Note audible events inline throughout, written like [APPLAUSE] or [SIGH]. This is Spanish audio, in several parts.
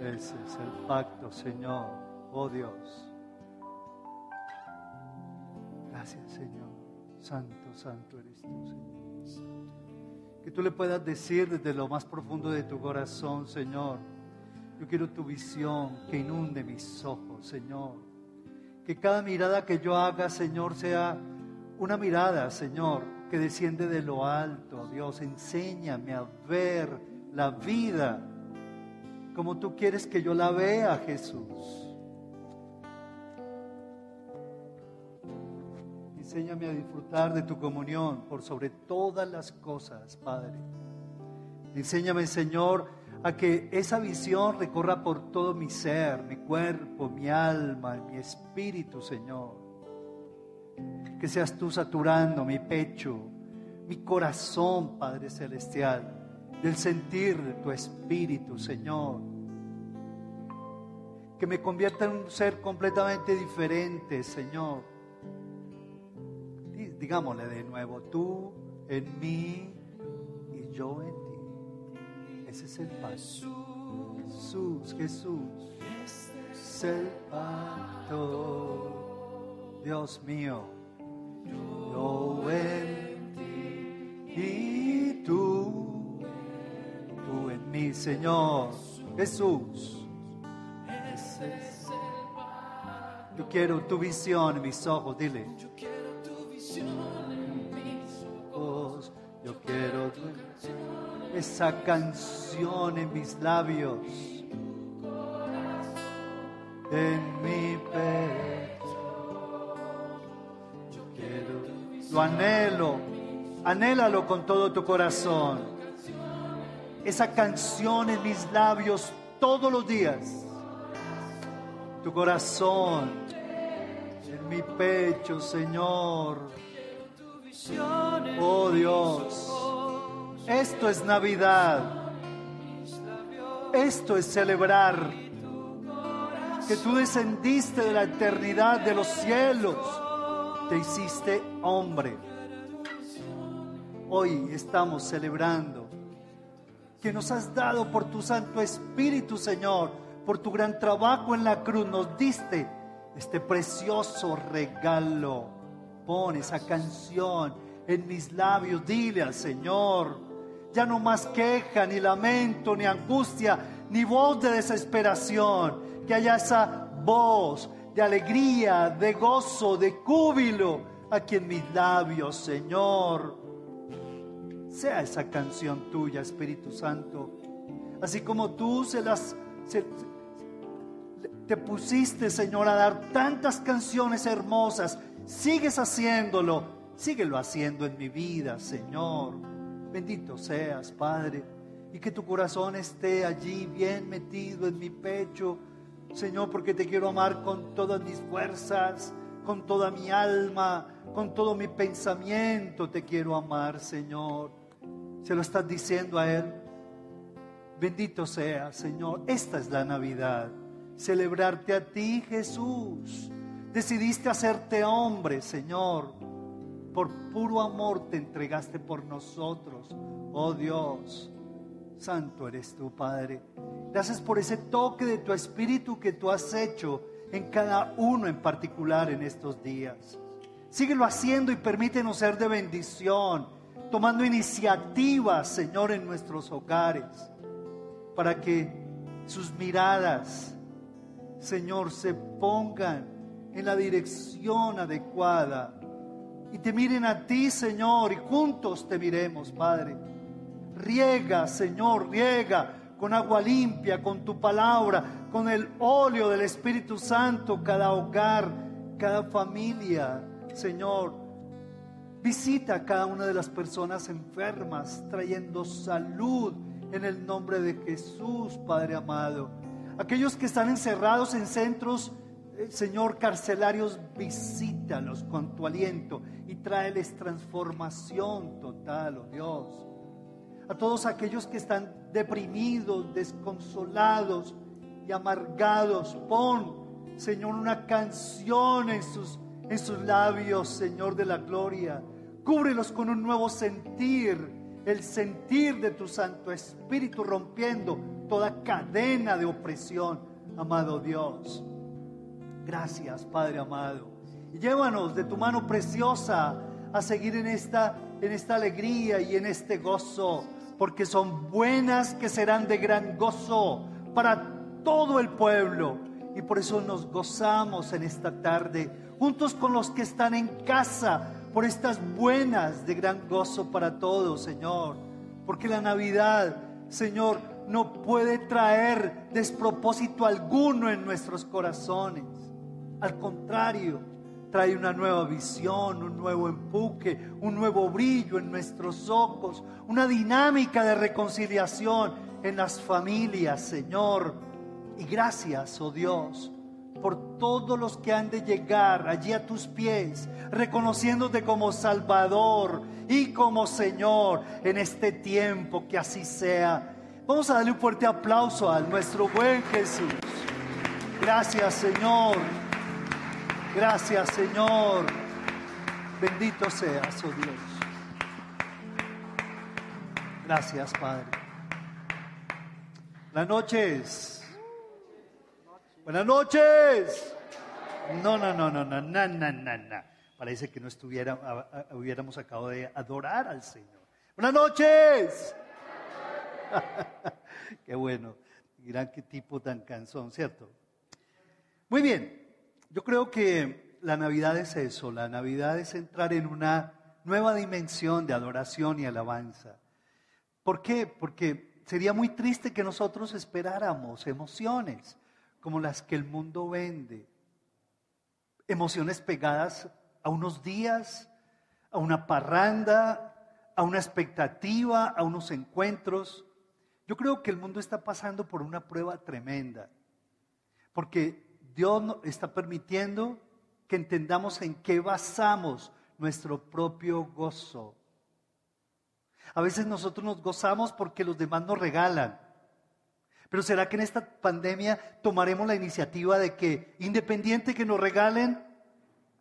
Ese es el pacto, Señor. Oh Dios. Gracias, Señor. Santo, santo eres tú, Señor. Que tú le puedas decir desde lo más profundo de tu corazón, Señor. Yo quiero tu visión que inunde mis ojos, Señor. Que cada mirada que yo haga, Señor, sea una mirada, Señor, que desciende de lo alto. Dios, enséñame a ver la vida como tú quieres que yo la vea, Jesús. Enséñame a disfrutar de tu comunión por sobre todas las cosas, Padre. Enséñame, Señor, a que esa visión recorra por todo mi ser, mi cuerpo, mi alma, mi espíritu, Señor. Que seas tú saturando mi pecho, mi corazón, Padre Celestial, del sentir tu espíritu, Señor. Que me convierta en un ser completamente diferente, Señor. Digámosle de nuevo, tú en mí y yo en ti. Ese es el pacto. Jesús, Jesús. Es el pacto. Dios mío. Yo en ti y tú. En mí, Señor. Jesús. Yo quiero tu visión en mis ojos, dile. Yo quiero tu visión en mis ojos. Yo quiero esa canción en mis labios. En mi pecho. Yo quiero. Lo anhelo. Anhélalo con todo tu corazón. Esa canción en mis labios todos los días tu corazón, en mi pecho, Señor. Oh Dios, esto es Navidad. Esto es celebrar que tú descendiste de la eternidad de los cielos, te hiciste hombre. Hoy estamos celebrando que nos has dado por tu Santo Espíritu, Señor por tu gran trabajo en la cruz, nos diste este precioso regalo. Pon esa canción en mis labios, dile al Señor, ya no más queja, ni lamento, ni angustia, ni voz de desesperación, que haya esa voz de alegría, de gozo, de júbilo aquí en mis labios, Señor. Sea esa canción tuya, Espíritu Santo, así como tú se las te pusiste, Señor, a dar tantas canciones hermosas. Sigues haciéndolo. Síguelo haciendo en mi vida, Señor. Bendito seas, Padre. Y que tu corazón esté allí bien metido en mi pecho. Señor, porque te quiero amar con todas mis fuerzas, con toda mi alma, con todo mi pensamiento. Te quiero amar, Señor. Se lo estás diciendo a Él. Bendito sea, Señor. Esta es la Navidad celebrarte a ti, Jesús. Decidiste hacerte hombre, Señor. Por puro amor te entregaste por nosotros, oh Dios. Santo eres tú, Padre. Gracias por ese toque de tu espíritu que tú has hecho en cada uno en particular en estos días. Síguelo haciendo y permítenos ser de bendición, tomando iniciativas, Señor, en nuestros hogares, para que sus miradas Señor, se pongan en la dirección adecuada y te miren a ti, Señor, y juntos te miremos, Padre. Riega, Señor, riega con agua limpia, con tu palabra, con el óleo del Espíritu Santo, cada hogar, cada familia, Señor. Visita a cada una de las personas enfermas, trayendo salud en el nombre de Jesús, Padre amado. Aquellos que están encerrados en centros, eh, Señor, carcelarios, visítalos con tu aliento y tráeles transformación total, oh Dios. A todos aquellos que están deprimidos, desconsolados y amargados, pon, Señor, una canción en sus, en sus labios, Señor de la gloria. Cúbrelos con un nuevo sentir, el sentir de tu Santo Espíritu rompiendo toda cadena de opresión, amado Dios. Gracias, Padre amado. Llévanos de tu mano preciosa a seguir en esta, en esta alegría y en este gozo, porque son buenas que serán de gran gozo para todo el pueblo. Y por eso nos gozamos en esta tarde, juntos con los que están en casa, por estas buenas de gran gozo para todos, Señor. Porque la Navidad, Señor, no puede traer despropósito alguno en nuestros corazones. Al contrario, trae una nueva visión, un nuevo empuje, un nuevo brillo en nuestros ojos, una dinámica de reconciliación en las familias, Señor. Y gracias, oh Dios, por todos los que han de llegar allí a tus pies, reconociéndote como Salvador y como Señor en este tiempo, que así sea. Vamos a darle un fuerte aplauso a nuestro buen Jesús. Gracias, Señor. Gracias, Señor. Bendito seas, oh Dios. Gracias, Padre. Buenas noches. Buenas noches. No, no, no, no, no, no, no, no, no. Parece que no estuviera, hubiéramos acabado de adorar al Señor. Buenas noches. [LAUGHS] qué bueno. Dirán qué tipo tan cansón, ¿cierto? Muy bien. Yo creo que la Navidad es eso. La Navidad es entrar en una nueva dimensión de adoración y alabanza. ¿Por qué? Porque sería muy triste que nosotros esperáramos emociones como las que el mundo vende. Emociones pegadas a unos días, a una parranda, a una expectativa, a unos encuentros. Yo creo que el mundo está pasando por una prueba tremenda, porque Dios está permitiendo que entendamos en qué basamos nuestro propio gozo. A veces nosotros nos gozamos porque los demás nos regalan. Pero ¿será que en esta pandemia tomaremos la iniciativa de que, independiente que nos regalen,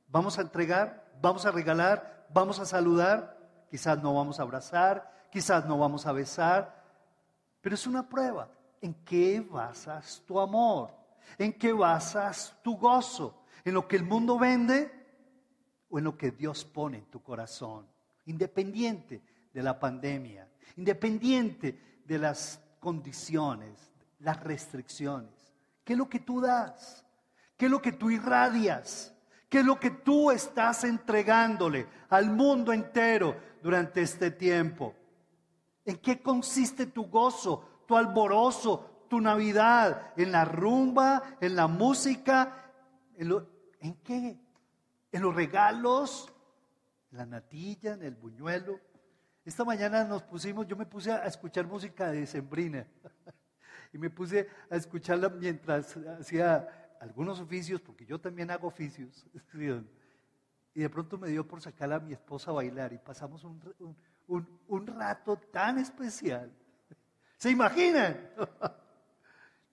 vamos a entregar, vamos a regalar, vamos a saludar? Quizás no vamos a abrazar, quizás no vamos a besar, pero es una prueba. ¿En qué basas tu amor? ¿En qué basas tu gozo? ¿En lo que el mundo vende o en lo que Dios pone en tu corazón? Independiente de la pandemia, independiente de las condiciones, las restricciones. ¿Qué es lo que tú das? ¿Qué es lo que tú irradias? ¿Qué es lo que tú estás entregándole al mundo entero durante este tiempo? ¿En qué consiste tu gozo, tu alborozo, tu Navidad? ¿En la rumba? ¿En la música? ¿En, qué? ¿En los regalos? ¿En la natilla? ¿En el buñuelo? Esta mañana nos pusimos, yo me puse a escuchar música de Sembrina. Y me puse a escucharla mientras hacía algunos oficios, porque yo también hago oficios. [LAUGHS] Y de pronto me dio por sacar a mi esposa a bailar y pasamos un, rato tan especial. [LAUGHS] ¿Se imaginan? [LAUGHS]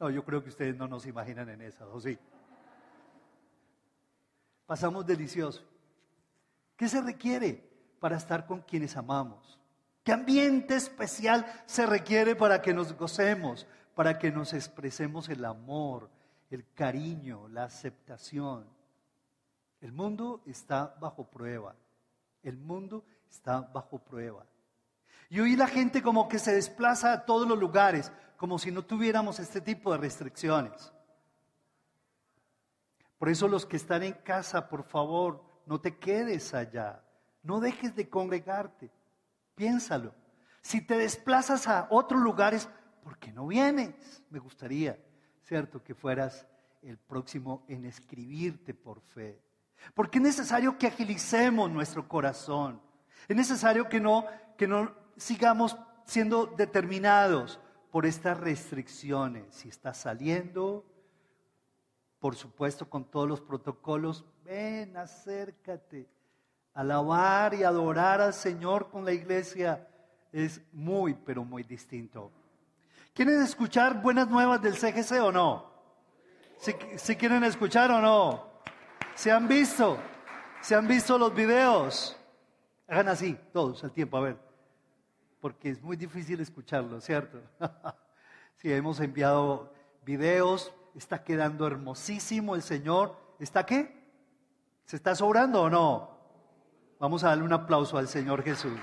No, yo creo que ustedes no nos imaginan en esa, ¿o sí? Pasamos delicioso. ¿Qué se requiere para estar con quienes amamos? ¿Qué ambiente especial se requiere para que nos gocemos, para que nos expresemos el amor, el cariño, la aceptación. El mundo está bajo prueba. El mundo está bajo prueba. Y hoy la gente como que se desplaza a todos los lugares, como si no tuviéramos este tipo de restricciones. Por eso los que están en casa, por favor, no te quedes allá. No dejes de congregarte. Piénsalo. Si te desplazas a otros lugares, ¿por qué no vienes? Me gustaría, ¿cierto?, que fueras el próximo en escribirte por fe. Porque es necesario que agilicemos nuestro corazón. Es necesario que no, que no sigamos siendo determinados por estas restricciones. Si estás saliendo, por supuesto, con todos los protocolos, ven, acércate. Alabar y adorar al Señor con la iglesia es muy, pero muy distinto. ¿Quieren escuchar buenas nuevas del CGC o no? ¿Si, quieren escuchar o no? ¿Se han visto? ¿Se han visto los videos? Hagan así, todos al tiempo, a ver. Porque es muy difícil escucharlo, ¿cierto? [LAUGHS] Sí, hemos enviado videos, está quedando hermosísimo el Señor. ¿Está qué? ¿Se está sobrando o no? Vamos a darle un aplauso al Señor Jesús.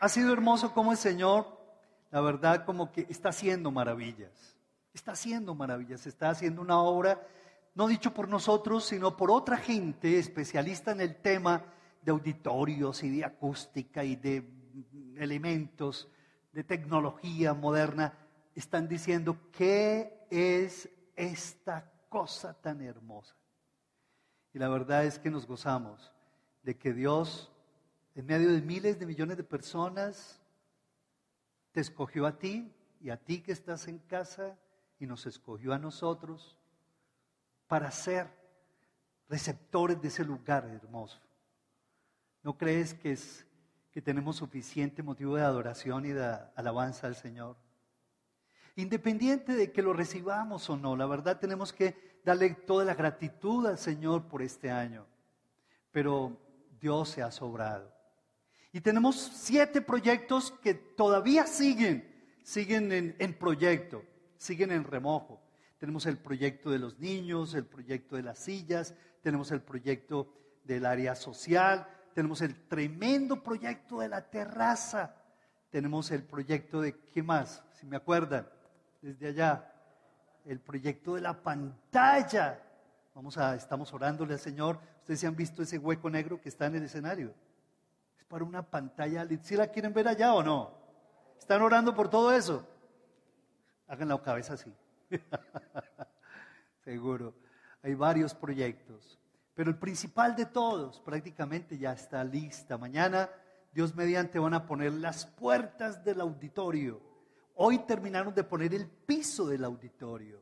Ha sido hermoso como el Señor, la verdad, como que está haciendo maravillas. Está haciendo maravillas, está haciendo una obra, no dicho por nosotros, sino por otra gente especialista en el tema de auditorios y de acústica y de elementos de tecnología moderna. Están diciendo, ¿qué es esta cosa tan hermosa? Y la verdad es que nos gozamos de que Dios, en medio de miles de millones de personas, te escogió a ti y a ti que estás en casa y nos escogió a nosotros para ser receptores de ese lugar hermoso. ¿No crees que, es, que tenemos suficiente motivo de adoración y de alabanza al Señor? Independiente de que lo recibamos o no, la verdad tenemos que darle toda la gratitud al Señor por este año. Pero Dios se ha sobrado. Y tenemos siete proyectos que todavía siguen, siguen en, proyecto siguen en remojo. Tenemos el proyecto de los niños, el proyecto de las sillas, tenemos el proyecto del área social, tenemos el tremendo proyecto de la terraza, tenemos el proyecto de, ¿qué más? Si me acuerdan, desde allá, el proyecto de la pantalla. Vamos a, estamos orándole al Señor. Ustedes se han visto ese hueco negro que está en el escenario. Para una pantalla. ¿Sí la quieren ver allá o no? ¿Están orando por todo eso? Hagan la cabeza así. [LAUGHS] Seguro. Hay varios proyectos. Pero el principal de todos prácticamente ya está lista. Mañana, Dios mediante, van a poner las puertas del auditorio. Hoy terminaron de poner el piso del auditorio.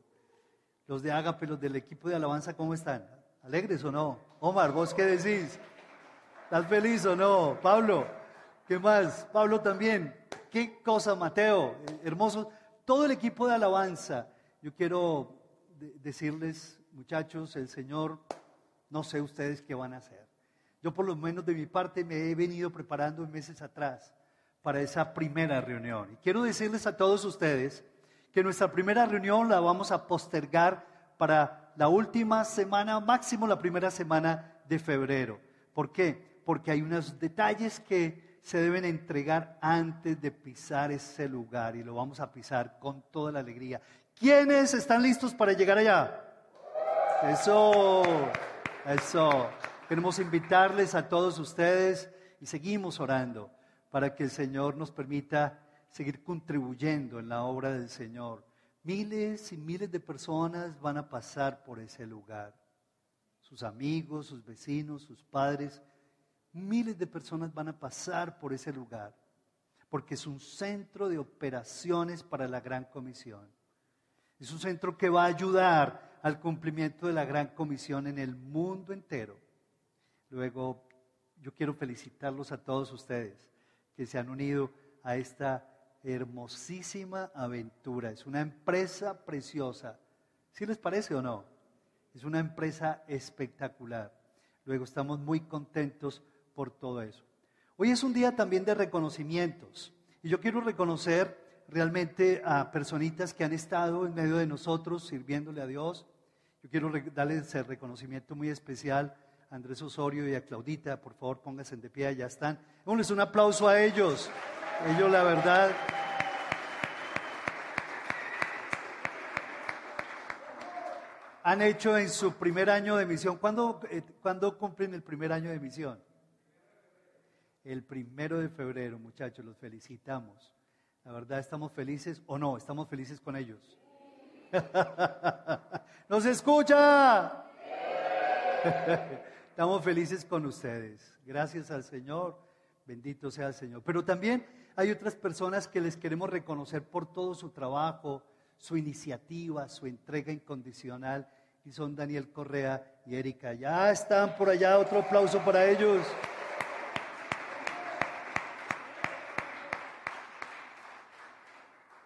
Los de Ágape, los del equipo de alabanza, ¿cómo están? ¿Alegres o no? Omar, ¿vos qué decís? ¿Estás feliz o no? Pablo, ¿qué más? Pablo también. ¿Qué cosa, Mateo? Hermoso todo el equipo de alabanza, yo quiero decirles, muchachos, el Señor, no sé ustedes qué van a hacer. Yo por lo menos de mi parte me he venido preparando meses atrás para esa primera reunión. Y quiero decirles a todos ustedes que nuestra primera reunión la vamos a postergar para la última semana, máximo la primera semana de febrero. ¿Por qué? Porque hay unos detalles que se deben entregar antes de pisar ese lugar y lo vamos a pisar con toda la alegría. ¿Quiénes están listos para llegar allá? Eso, eso. Queremos invitarles a todos ustedes y seguimos orando para que el Señor nos permita seguir contribuyendo en la obra del Señor. Miles y miles de personas van a pasar por ese lugar. Sus amigos, sus vecinos, sus padres Miles de personas van a pasar por ese lugar, porque es un centro de operaciones para la Gran Comisión. Es un centro que va a ayudar al cumplimiento de la Gran Comisión en el mundo entero. Luego, yo quiero felicitarlos a todos ustedes que se han unido a esta hermosísima aventura. Es una empresa preciosa. ¿Sí les parece o no? Es una empresa espectacular. Luego estamos muy contentos por todo eso. Hoy es un día también de reconocimientos y yo quiero reconocer realmente a personitas que han estado en medio de nosotros sirviéndole a Dios. Yo quiero darles el reconocimiento muy especial a Andrés Osorio y a Claudita. Por favor, pónganse de pie, ya están. Démosles un aplauso a ellos. Ellos, la verdad, han hecho en su primer año de misión. ¿Cuándo, eh, ¿Cuándo, cumplen el primer año de misión? El primero de febrero, muchachos, los felicitamos. La verdad, ¿estamos felices o no? ¿Estamos felices con ellos? [LAUGHS] ¿Nos escucha? [LAUGHS] Estamos felices con ustedes. Gracias al Señor. Bendito sea el Señor. Pero también hay otras personas que les queremos reconocer por todo su trabajo, su iniciativa, su entrega incondicional. Y son Daniel Correa y Erika. Ya están por allá. Otro aplauso para ellos.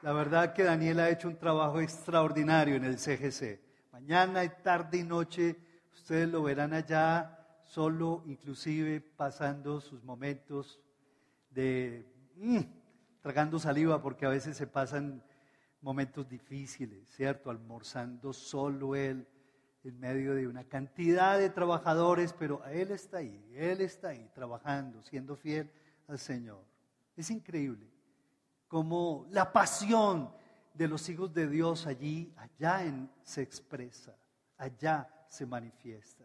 La verdad que Daniel ha hecho un trabajo extraordinario en el CGC. Mañana, tarde y noche, ustedes lo verán allá, solo, inclusive pasando sus momentos de mm, tragando saliva porque a veces se pasan momentos difíciles, ¿cierto? Almorzando solo él en medio de una cantidad de trabajadores, pero él está ahí, él está ahí trabajando, siendo fiel al Señor. Es increíble cómo la pasión de los hijos de Dios allí, allá se expresa, allá se manifiesta.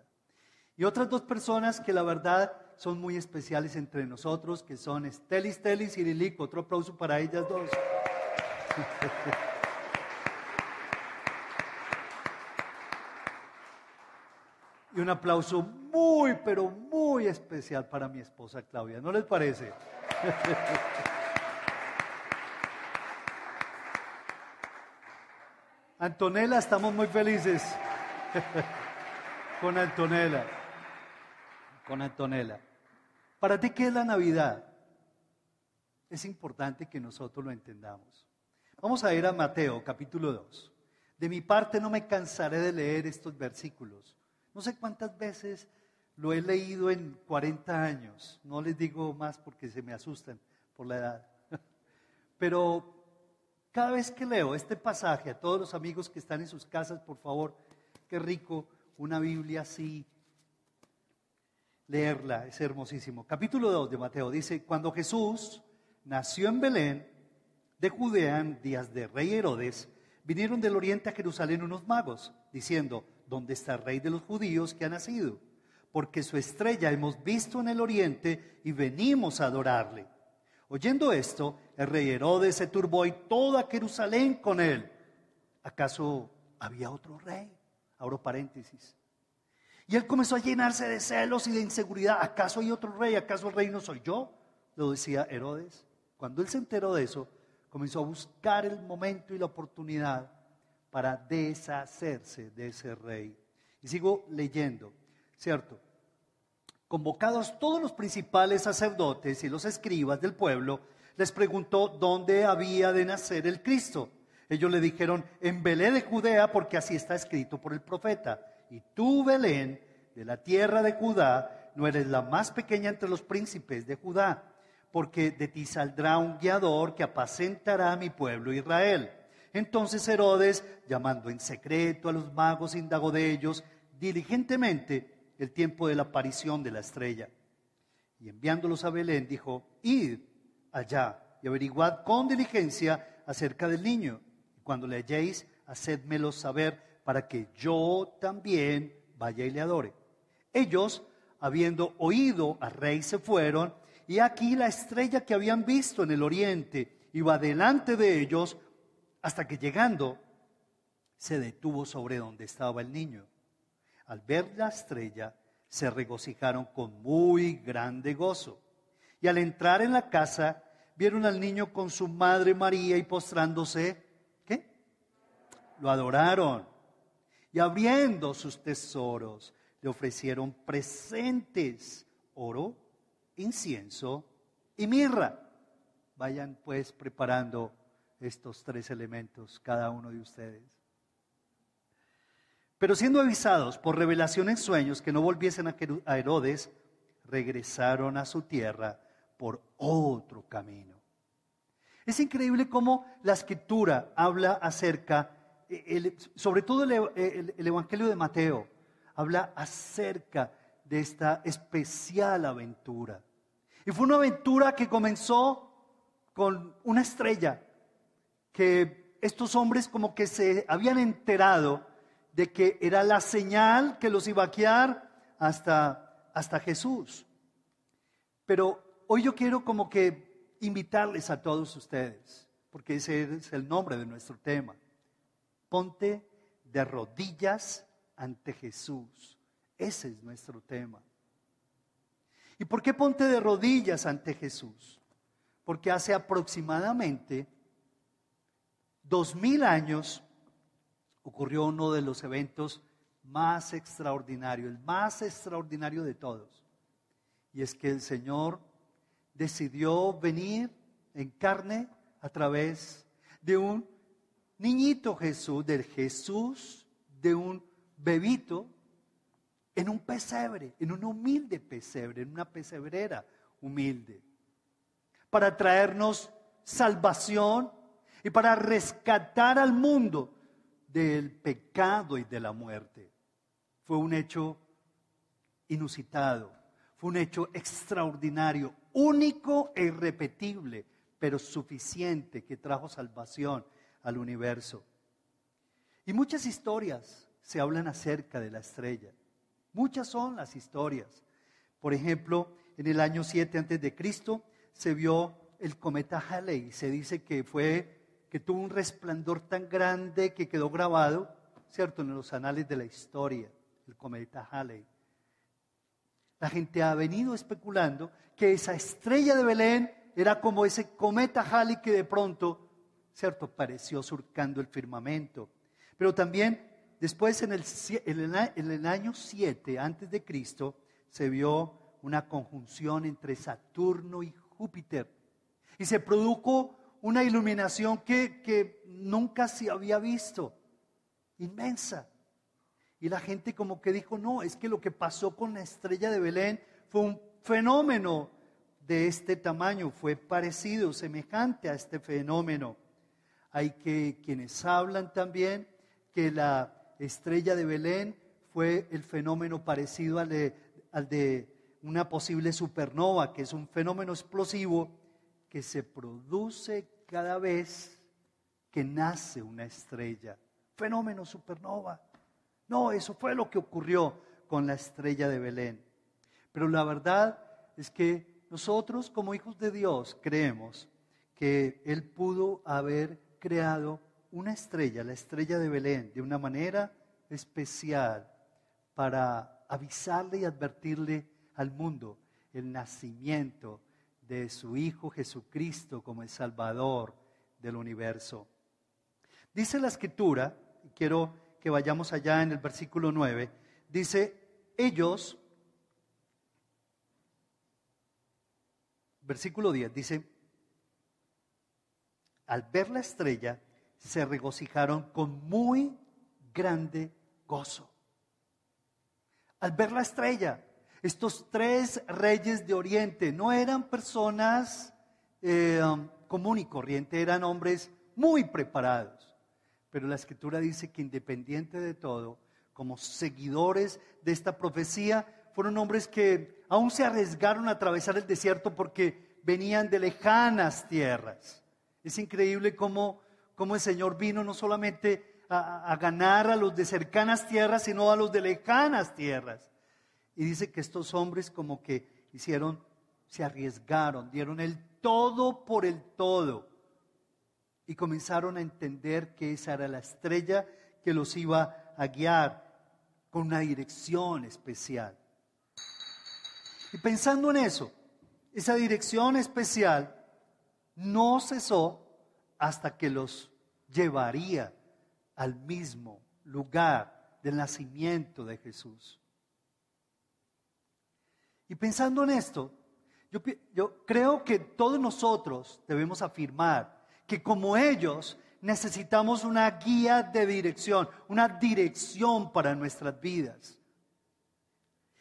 Y otras dos personas que la verdad son muy especiales entre nosotros, que son Estelis, Telis y Lilico. Otro aplauso para ellas dos. [LAUGHS] y un aplauso muy, pero muy especial para mi esposa Claudia. ¿No les parece? [LAUGHS] Antonella, estamos muy felices [LAUGHS] con Antonella. Con Antonella. ¿Para ti qué es la Navidad? Es importante que nosotros lo entendamos. Vamos a ir a Mateo capítulo 2. De mi parte no me cansaré de leer estos versículos. No sé cuántas veces lo he leído en 40 años. No les digo más porque se me asustan por la edad. [LAUGHS] Pero cada vez que leo este pasaje, a todos los amigos que están en sus casas, por favor, qué rico una Biblia así, leerla, es hermosísimo. Capítulo 2 de Mateo dice, cuando Jesús nació en Belén, de Judea, en días de rey Herodes, vinieron del oriente a Jerusalén unos magos, diciendo, ¿dónde está el rey de los judíos que ha nacido? Porque su estrella hemos visto en el oriente y venimos a adorarle. Oyendo esto, el rey Herodes se turbó y toda Jerusalén con él. ¿Acaso había otro rey? Abro paréntesis. Y él comenzó a llenarse de celos y de inseguridad. ¿Acaso hay otro rey? ¿Acaso el rey no soy yo? Lo decía Herodes. Cuando él se enteró de eso, comenzó a buscar el momento y la oportunidad para deshacerse de ese rey. Y sigo leyendo, ¿cierto? Convocados todos los principales sacerdotes y los escribas del pueblo, les preguntó dónde había de nacer el Cristo. Ellos le dijeron, en Belén de Judea, porque así está escrito por el profeta. Y tú, Belén, de la tierra de Judá, no eres la más pequeña entre los príncipes de Judá, porque de ti saldrá un guiador que apacentará a mi pueblo Israel. Entonces Herodes, llamando en secreto a los magos, indagó de ellos diligentemente el tiempo de la aparición de la estrella. Y enviándolos a Belén, dijo, id allá y averiguad con diligencia acerca del niño. Y cuando le halléis, hacedmelo saber para que yo también vaya y le adore. Ellos, habiendo oído al rey, se fueron, y aquí la estrella que habían visto en el oriente iba delante de ellos, hasta que llegando, se detuvo sobre donde estaba el niño. Al ver la estrella, se regocijaron con muy grande gozo. Y al entrar en la casa, vieron al niño con su madre María y postrándose, ¿qué? Lo adoraron y abriendo sus tesoros le ofrecieron presentes, oro, incienso y mirra. Vayan pues preparando estos tres elementos cada uno de ustedes. Pero siendo avisados por revelación en sueños que no volviesen a Herodes, regresaron a su tierra por otro camino. Es increíble cómo la escritura habla acerca sobre todo el, Evangelio de Mateo, habla acerca de esta especial aventura. Y fue una aventura que comenzó con una estrella, que estos hombres como que se habían enterado de que era la señal que los iba a guiar hasta, hasta Jesús. Pero hoy yo quiero como que invitarles a todos ustedes, porque ese es el nombre de nuestro tema Ponte de rodillas ante Jesús. Ese es nuestro tema. ¿Y por qué ponte de rodillas ante Jesús? Porque hace aproximadamente dos mil años ocurrió uno de los eventos más extraordinarios, el más extraordinario de todos. Y es que el Señor decidió venir en carne a través de un niñito Jesús, del Jesús de un bebito, en un pesebre, en un humilde pesebre, en una pesebrera humilde. para traernos salvación y para rescatar al mundo del pecado y de la muerte. Fue un hecho inusitado, fue un hecho extraordinario, único e irrepetible, pero suficiente que trajo salvación al universo. Y muchas historias se hablan acerca de la estrella. Muchas son las historias. Por ejemplo, en el año 7 antes de Cristo se vio el cometa Halley. Se dice que fue que tuvo un resplandor tan grande que quedó grabado, cierto, en los anales de la historia, el cometa Halley. La gente ha venido especulando que esa estrella de Belén era como ese cometa Halley que de pronto, cierto, pareció surcando el firmamento. Pero también después en el, en el año 7 antes de Cristo se vio una conjunción entre Saturno y Júpiter. Y se produjo una iluminación que, que nunca se había visto, inmensa. Y la gente como que dijo, no, es que lo que pasó con la estrella de Belén fue un fenómeno de este tamaño, fue parecido, semejante a este fenómeno. Hay que quienes hablan también que la estrella de Belén fue el fenómeno parecido al de, al de una posible supernova, que es un fenómeno explosivo que se produce cada vez que nace una estrella. Fenómeno supernova. No, eso fue lo que ocurrió con la estrella de Belén. Pero la verdad es que nosotros como hijos de Dios creemos que Él pudo haber creado una estrella, la estrella de Belén, de una manera especial para avisarle y advertirle al mundo el nacimiento de su Hijo Jesucristo como el Salvador del universo. Dice la escritura, quiero que vayamos allá en el versículo 9, dice, ellos, versículo 10, dice, al ver la estrella, se regocijaron con muy grande gozo. Al ver la estrella, estos tres reyes de Oriente no eran personas eh, um, común y corriente, eran hombres muy preparados. Pero la escritura dice que independiente de todo, como seguidores de esta profecía, fueron hombres que aún se arriesgaron a atravesar el desierto porque venían de lejanas tierras. Es increíble cómo, cómo el Señor vino no solamente a, a ganar a los de cercanas tierras, sino a los de lejanas tierras. Y dice que estos hombres como que hicieron, se arriesgaron, dieron el todo por el todo. Y comenzaron a entender que esa era la estrella que los iba a guiar con una dirección especial. Y pensando en eso, esa dirección especial no cesó hasta que los llevaría al mismo lugar del nacimiento de Jesús. Y pensando en esto, yo, creo que todos nosotros debemos afirmar que como ellos necesitamos una guía de dirección, una dirección para nuestras vidas.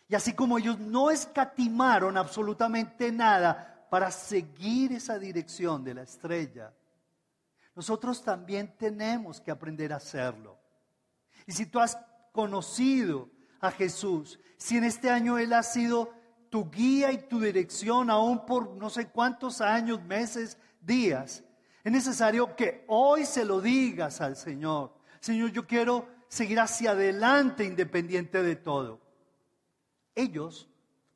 Y así como ellos no escatimaron absolutamente nada para seguir esa dirección de la estrella, nosotros también tenemos que aprender a hacerlo. Y si tú has conocido a Jesús, si en este año Él ha sido tu guía y tu dirección aún por no sé cuántos años, meses, días. Es necesario que hoy se lo digas al Señor. Señor, yo quiero seguir hacia adelante independiente de todo. Ellos,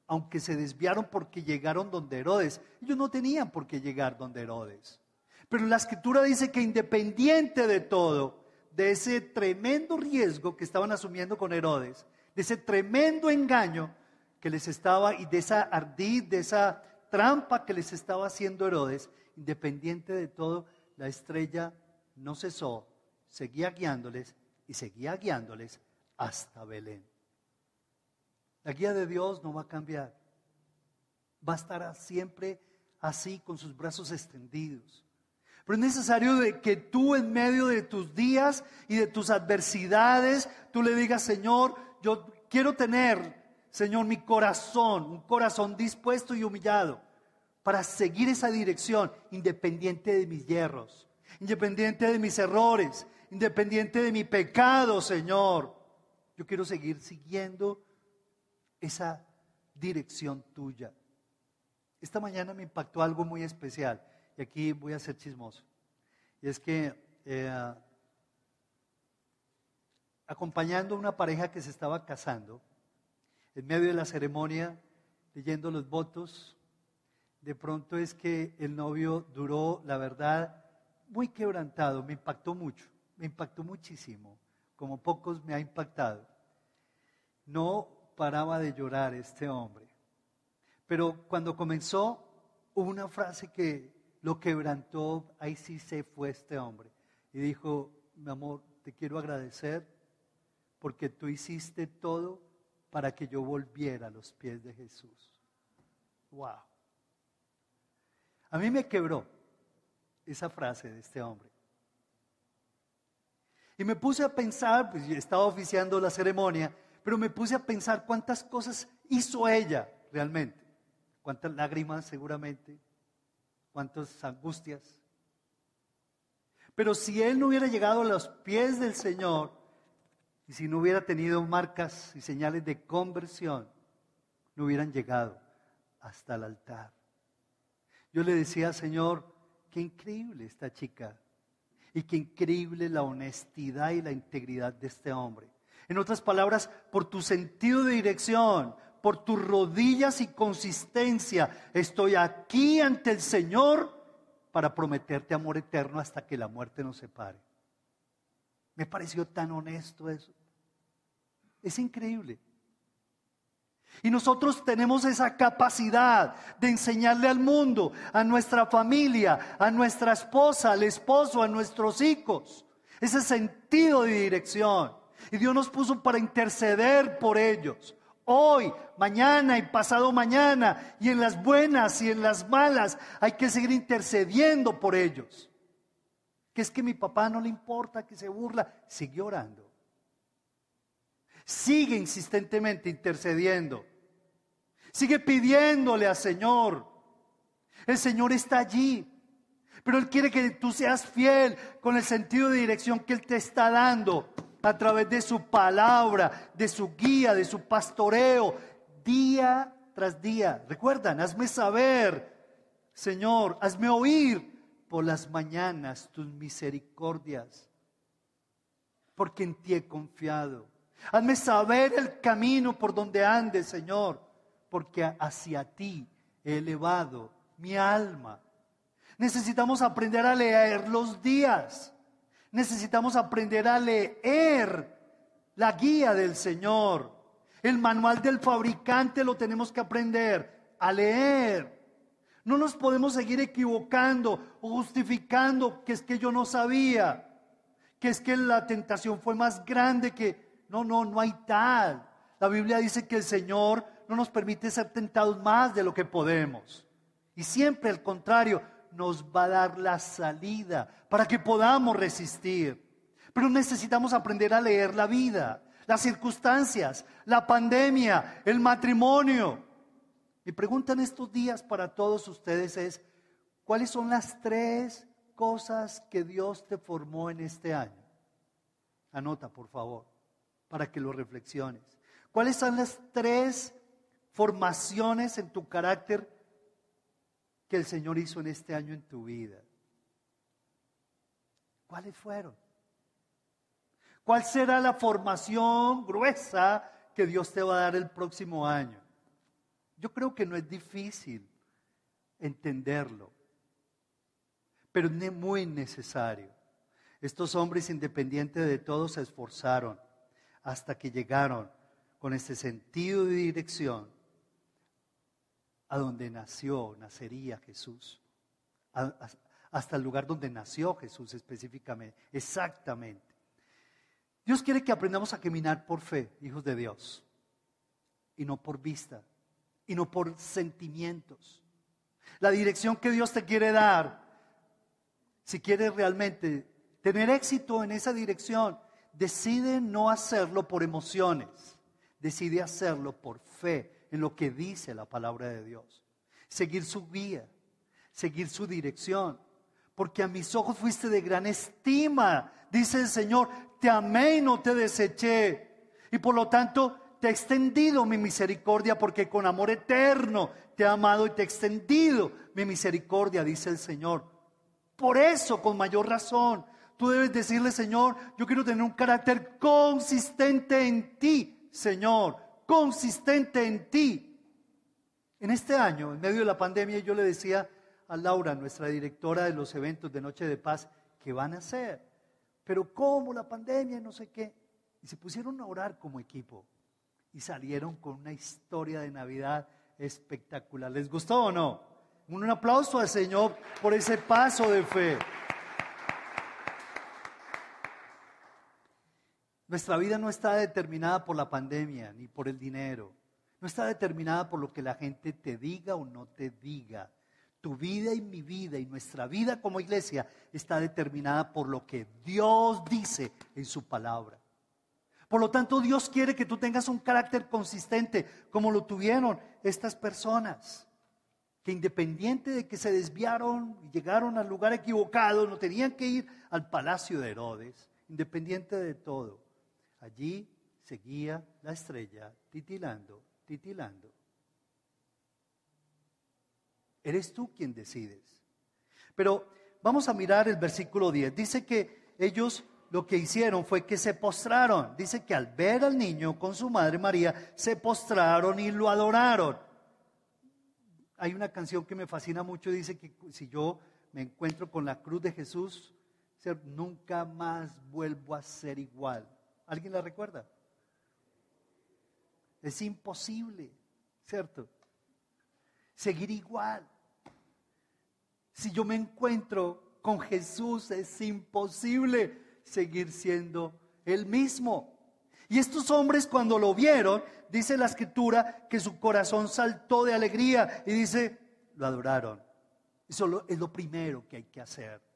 aunque se desviaron porque llegaron donde Herodes, ellos no tenían por qué llegar donde Herodes. Pero la escritura dice que independiente de todo, de ese tremendo riesgo que estaban asumiendo con Herodes, de ese tremendo engaño, que les estaba, y de esa ardid, de esa trampa que les estaba haciendo Herodes, independiente de todo, la estrella no cesó, seguía guiándoles y seguía guiándoles hasta Belén. La guía de Dios no va a cambiar. Va a estar siempre así con sus brazos extendidos. Pero es necesario que tú en medio de tus días y de tus adversidades, tú le digas, Señor, yo quiero tener Señor, mi corazón, un corazón dispuesto y humillado para seguir esa dirección, independiente de mis hierros, independiente de mis errores, independiente de mi pecado, Señor. Yo quiero seguir siguiendo esa dirección tuya. Esta mañana me impactó algo muy especial y aquí voy a ser chismoso. Y es que eh, acompañando a una pareja que se estaba casando, en medio de la ceremonia, leyendo los votos, de pronto es que el novio duró, la verdad, muy quebrantado, me impactó mucho, me impactó muchísimo, como pocos me ha impactado. No paraba de llorar este hombre. Pero cuando comenzó, hubo una frase que lo quebrantó, ahí sí se fue este hombre. Y dijo, mi amor, te quiero agradecer porque tú hiciste todo para que yo volviera a los pies de Jesús. Wow. A mí me quebró esa frase de este hombre. Y me puse a pensar, pues estaba oficiando la ceremonia, pero me puse a pensar cuántas cosas hizo ella realmente. Cuántas lágrimas seguramente, cuántas angustias. Pero si él no hubiera llegado a los pies del Señor y si no hubiera tenido marcas y señales de conversión, no hubieran llegado hasta el altar. Yo le decía, Señor, qué increíble esta chica y qué increíble la honestidad y la integridad de este hombre. En otras palabras, por tu sentido de dirección, por tus rodillas y consistencia, estoy aquí ante el Señor para prometerte amor eterno hasta que la muerte nos separe. Me pareció tan honesto eso. Es increíble. Y nosotros tenemos esa capacidad de enseñarle al mundo, a nuestra familia, a nuestra esposa, al esposo, a nuestros hijos, ese sentido de dirección. Y Dios nos puso para interceder por ellos. Hoy, mañana y pasado mañana, y en las buenas y en las malas, hay que seguir intercediendo por ellos. Que es que mi papá no le importa, que se burla, sigue orando. Sigue insistentemente intercediendo. Sigue pidiéndole al Señor. El Señor está allí. Pero Él quiere que tú seas fiel con el sentido de dirección que Él te está dando a través de su palabra, de su guía, de su pastoreo, día tras día. Recuerdan, hazme saber, Señor, hazme oír por las mañanas tus misericordias, porque en ti he confiado. Hazme saber el camino por donde ande, Señor, porque hacia ti he elevado mi alma. Necesitamos aprender a leer los días. Necesitamos aprender a leer la guía del Señor. El manual del fabricante lo tenemos que aprender a leer. No nos podemos seguir equivocando o justificando que es que yo no sabía, que es que la tentación fue más grande que... No, no, no hay tal. La Biblia dice que el Señor no nos permite ser tentados más de lo que podemos. Y siempre al contrario, nos va a dar la salida para que podamos resistir. Pero necesitamos aprender a leer la vida, las circunstancias, la pandemia, el matrimonio. Mi pregunta en estos días para todos ustedes es, ¿cuáles son las tres cosas que Dios te formó en este año? Anota, por favor, para que lo reflexiones. ¿Cuáles son las tres formaciones en tu carácter que el Señor hizo en este año en tu vida? ¿Cuáles fueron? ¿Cuál será la formación gruesa que Dios te va a dar el próximo año? Yo creo que no es difícil entenderlo, pero es muy necesario. Estos hombres, independientes de todo, se esforzaron hasta que llegaron con ese sentido de dirección a donde nació, nacería Jesús, hasta el lugar donde nació Jesús específicamente, exactamente. Dios quiere que aprendamos a caminar por fe, hijos de Dios, y no por vista, y no por sentimientos. La dirección que Dios te quiere dar, si quieres realmente tener éxito en esa dirección, decide no hacerlo por emociones, decide hacerlo por fe en lo que dice la palabra de Dios. seguir su guía, seguir su dirección. Porque a mis ojos fuiste de gran estima, dice el Señor, te amé y no te deseché. Y por lo tanto te he extendido mi misericordia porque con amor eterno te he amado y te he extendido mi misericordia, dice el Señor. Por eso, con mayor razón, tú debes decirle, Señor, yo quiero tener un carácter consistente en ti, Señor, consistente en ti. En este año, en medio de la pandemia, yo le decía a Laura, nuestra directora de los eventos de Noche de Paz, ¿qué van a hacer? Pero ¿cómo la pandemia? No sé qué. Y se pusieron a orar como equipo y salieron con una historia de Navidad espectacular. ¿Les gustó o no? Un aplauso al Señor por ese paso de fe. Nuestra vida no está determinada por la pandemia ni por el dinero. No está determinada por lo que la gente te diga o no te diga. Tu vida y mi vida y nuestra vida como iglesia está determinada por lo que Dios dice en su palabra. Por lo tanto, Dios quiere que tú tengas un carácter consistente como lo tuvieron estas personas, que independiente de que se desviaron y llegaron al lugar equivocado, no tenían que ir al palacio de Herodes, independiente de todo. Allí seguía la estrella titilando titilando. Eres tú quien decides. Pero vamos a mirar el versículo 10. Dice que ellos lo que hicieron fue que se postraron. Dice que al ver al niño con su madre María, se postraron y lo adoraron. Hay una canción que me fascina mucho, dice que si yo me encuentro con la cruz de Jesús, nunca más vuelvo a ser igual. ¿Alguien la recuerda? Es imposible, ¿cierto? Seguir igual. Si yo me encuentro con Jesús, es imposible seguir siendo el mismo. Y estos hombres cuando lo vieron, dice la escritura, que su corazón saltó de alegría y dice, lo adoraron. Eso es lo primero que hay que hacer.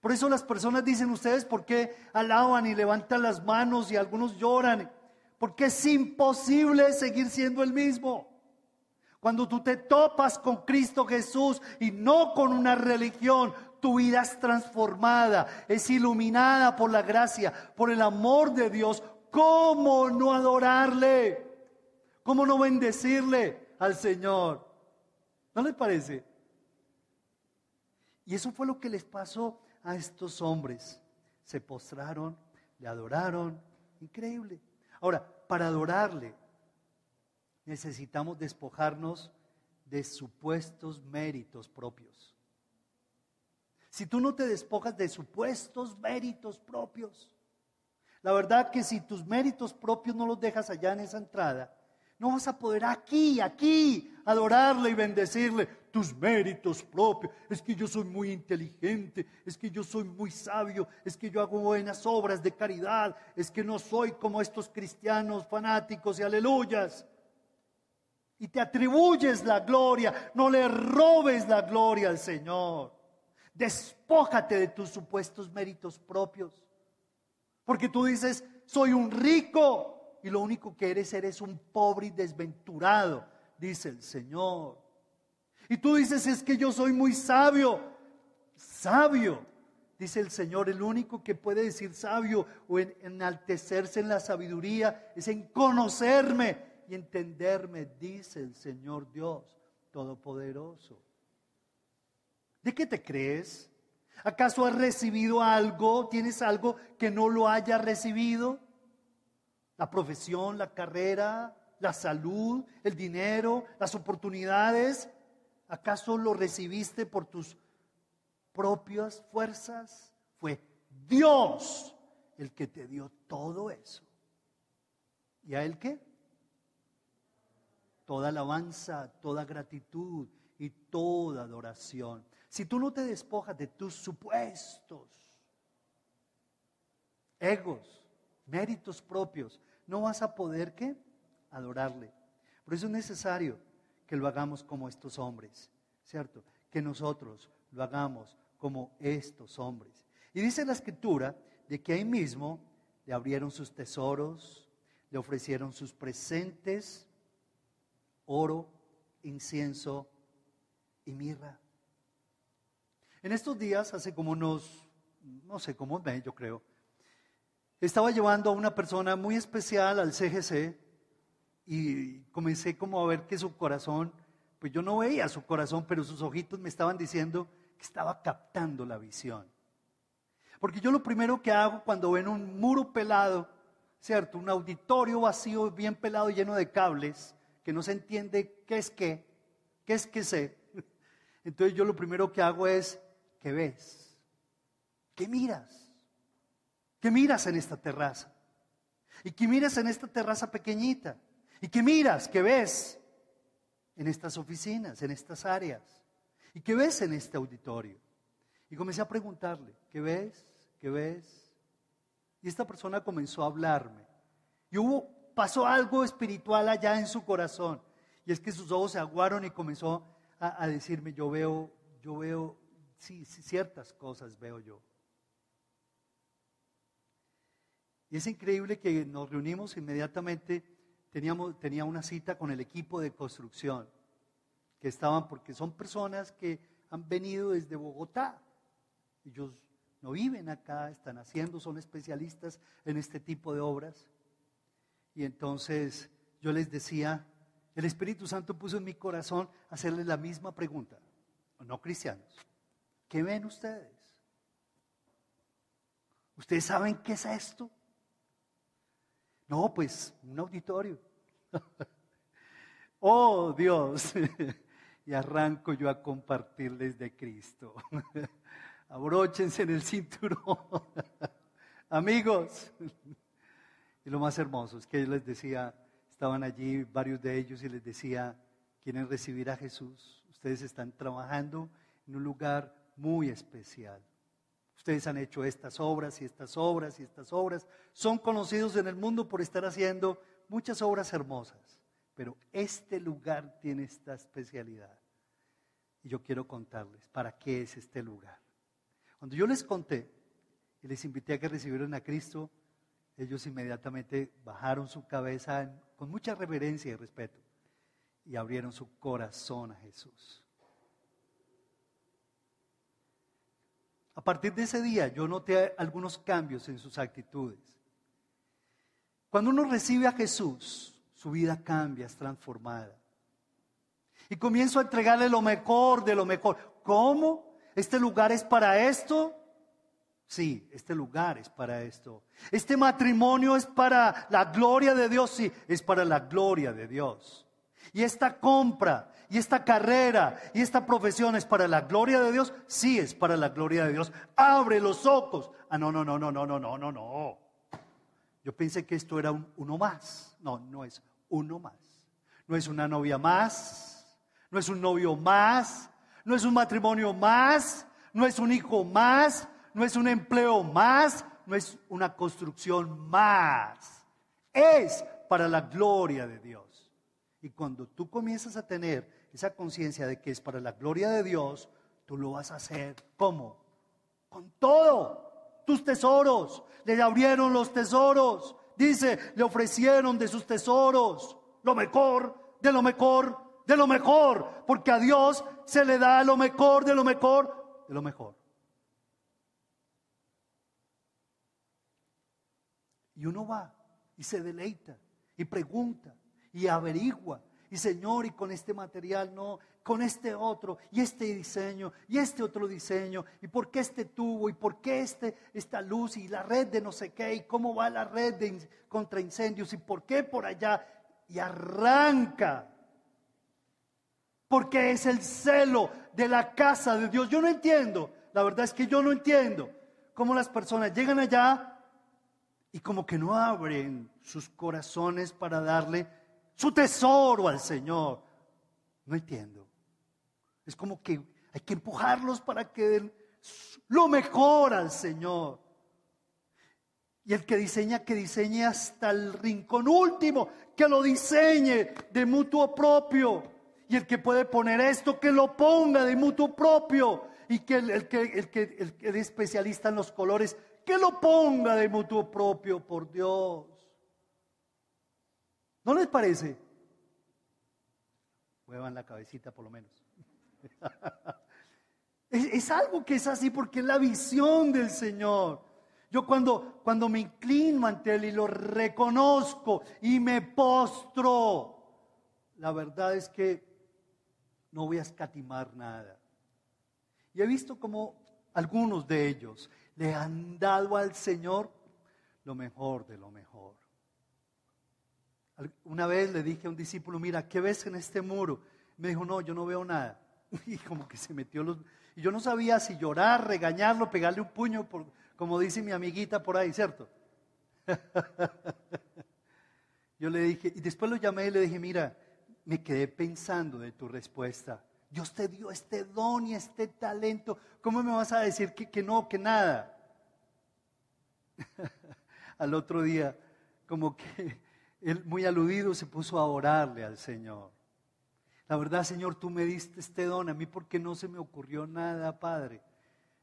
Por eso las personas dicen, ustedes, ¿por qué alaban y levantan las manos y algunos lloran? porque es imposible seguir siendo el mismo. Cuando tú te topas con Cristo Jesús y no con una religión, tu vida es transformada, es iluminada por la gracia, por el amor de Dios. ¿Cómo no adorarle? ¿Cómo no bendecirle al Señor? ¿No les parece? Y eso fue lo que les pasó a estos hombres. Se postraron, le adoraron. Increíble. Ahora, para adorarle, necesitamos despojarnos de supuestos méritos propios. Si tú no te despojas de supuestos méritos propios, la verdad que si tus méritos propios no los dejas allá en esa entrada, no vas a poder aquí, aquí, adorarle y bendecirle tus méritos propios. Es que yo soy muy inteligente, es que yo soy muy sabio, es que yo hago buenas obras de caridad, es que no soy como estos cristianos fanáticos y aleluyas. Y te atribuyes la gloria, no le robes la gloria al Señor. Despójate de tus supuestos méritos propios. Porque tú dices, soy un rico, y lo único que eres eres un pobre y desventurado, dice el Señor. Y tú dices, es que yo soy muy sabio, sabio, dice el Señor, el único que puede decir sabio o enaltecerse en la sabiduría es en conocerme y entenderme, dice el Señor Dios Todopoderoso. ¿De qué te crees? ¿Acaso has recibido algo? ¿Tienes algo que no lo haya recibido? la profesión, la carrera, la salud, el dinero, las oportunidades. ¿Acaso lo recibiste por tus propias fuerzas? Fue Dios el que te dio todo eso. ¿Y a Él qué? Toda alabanza, toda gratitud y toda adoración. Si tú no te despojas de tus supuestos, egos, méritos propios, no vas a poder ¿qué? adorarle. Por eso es necesario que lo hagamos como estos hombres, ¿cierto? Que nosotros lo hagamos como estos hombres. Y dice la escritura de que ahí mismo le abrieron sus tesoros, le ofrecieron sus presentes, oro, incienso y mirra. En estos días, hace como unos, no sé, como un yo creo, estaba llevando a una persona muy especial al CGC y comencé como a ver que su corazón, pues yo no veía su corazón, pero sus ojitos me estaban diciendo que estaba captando la visión. Porque yo lo primero que hago cuando ven un muro pelado, ¿cierto? Un auditorio vacío, bien pelado, lleno de cables, que no se entiende qué es qué, qué es qué sé. [LAUGHS] Entonces yo lo primero que hago es, ¿qué ves? ¿Qué miras? ¿Qué miras en esta terraza? ¿Y qué miras en esta terraza pequeñita? ¿Y qué miras? ¿Qué ves en estas oficinas, en estas áreas? ¿Y qué ves en este auditorio? Y comencé a preguntarle, ¿qué ves? ¿Qué ves? Y esta persona comenzó a hablarme. Y hubo, pasó algo espiritual allá en su corazón. Y es que sus ojos se aguaron y comenzó a, a decirme, yo veo, yo veo, sí, sí, ciertas cosas veo yo. Y es increíble que nos reunimos inmediatamente, teníamos, tenía una cita con el equipo de construcción, que estaban, porque son personas que han venido desde Bogotá. Ellos no viven acá, están haciendo, son especialistas en este tipo de obras. Y entonces yo les decía, el Espíritu Santo puso en mi corazón hacerles la misma pregunta, no cristianos, ¿qué ven ustedes? ¿Ustedes saben qué es esto? No, pues un auditorio. [LAUGHS] oh Dios, [LAUGHS] y arranco yo a compartirles de Cristo. [LAUGHS] Abróchense en el cinturón. Amigos. Y lo más hermoso es que yo les decía, estaban allí varios de ellos y les decía, quieren recibir a Jesús. Ustedes están trabajando en un lugar muy especial. Ustedes han hecho estas obras y estas obras y estas obras. Son conocidos en el mundo por estar haciendo muchas obras hermosas. Pero este lugar tiene esta especialidad. Y yo quiero contarles para qué es este lugar. Cuando yo les conté y les invité a que recibieran a Cristo, ellos inmediatamente bajaron su cabeza con mucha reverencia y respeto y abrieron su corazón a Jesús. A partir de ese día yo noté algunos cambios en sus actitudes. Cuando uno recibe a Jesús, su vida cambia, es transformada. Y comienzo a entregarle lo mejor de lo mejor. ¿Cómo? ¿Este lugar es para esto? Sí, este lugar es para esto. ¿Este matrimonio es para la gloria de Dios? Sí, es para la gloria de Dios. Y esta compra, y esta carrera, y esta profesión es para la gloria de Dios, sí es para la gloria de Dios. Abre los ojos. Ah, no, no, no, no, no, no, no, no, no. Yo pensé que esto era uno más. No, no es uno más. No es una novia más. No es un novio más. No es un matrimonio más. No es un hijo más. No es un empleo más. No es una construcción más. Es para la gloria de Dios. Y cuando tú comienzas a tener esa conciencia de que es para la gloria de Dios, tú lo vas a hacer. ¿Cómo? Con todo. Tus tesoros. Le abrieron los tesoros. Dice, le ofrecieron de sus tesoros lo mejor, de lo mejor, de lo mejor. Porque a Dios se le da lo mejor, de lo mejor, de lo mejor. Y uno va y se deleita y pregunta y averigua. Y Señor, y con este material no, con este otro, y este diseño, y este otro diseño, y por qué este tubo, y por qué este, esta luz, y la red de no sé qué, y cómo va la red de, contra incendios, y por qué por allá, y arranca. Porque es el celo de la casa de Dios. Yo no entiendo, la verdad es que yo no entiendo cómo las personas llegan allá y como que no abren sus corazones para darle su tesoro al Señor. No entiendo. Es como que hay que empujarlos para que den lo mejor al Señor. Y el que diseña, que diseñe hasta el rincón último, que lo diseñe de mutuo propio. Y el que puede poner esto, que lo ponga de mutuo propio. Y que el, el que, el que es especialista en los colores, que lo ponga de mutuo propio, por Dios. ¿No les parece? Muevan la cabecita por lo menos. [LAUGHS] es, algo que es así porque es la visión del Señor. Yo cuando, cuando me inclino ante Él y lo reconozco y me postro, la verdad es que no voy a escatimar nada. Y he visto como algunos de ellos le han dado al Señor lo mejor de lo mejor. Una vez le dije a un discípulo, mira, ¿qué ves en este muro? Me dijo, no, yo no veo nada. [LAUGHS] Y como que se metió los... Y yo no sabía si llorar, regañarlo, pegarle un puño, por, como dice mi amiguita por ahí, ¿cierto? [LAUGHS] yo le dije, y después lo llamé y le dije, mira, me quedé pensando de tu respuesta. Dios te dio este don y este talento. ¿Cómo me vas a decir que, que no, que nada? [LAUGHS] Al otro día, como que él muy aludido se puso a orarle al Señor. La verdad, Señor, tú me diste este don. A mí porque no se me ocurrió nada, Padre.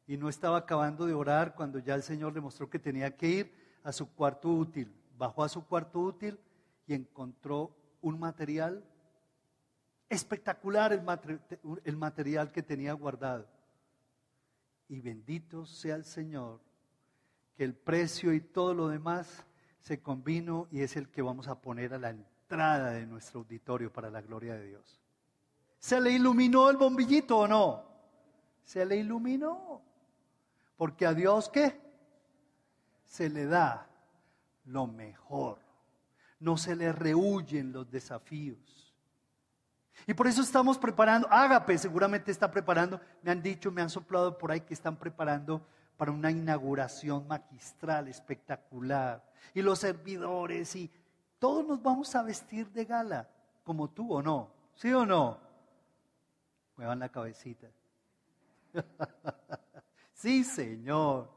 Y no estaba acabando de orar cuando ya el Señor le mostró que tenía que ir a su cuarto útil. Bajó a su cuarto útil y encontró un material espectacular, el, el material que tenía guardado. Y bendito sea el Señor, que el precio y todo lo demás se combinó y es el que vamos a poner a la entrada de nuestro auditorio para la gloria de Dios. ¿Se le iluminó el bombillito o no? Se le iluminó. Porque a Dios qué? Se le da lo mejor. No se le rehuyen los desafíos. Y por eso estamos preparando, Ágape seguramente está preparando, me han dicho, me han soplado por ahí que están preparando para una inauguración magistral, espectacular. Y los servidores y todos nos vamos a vestir de gala, como tú o no, ¿sí o no? Muevan la cabecita. [LAUGHS] sí, Señor,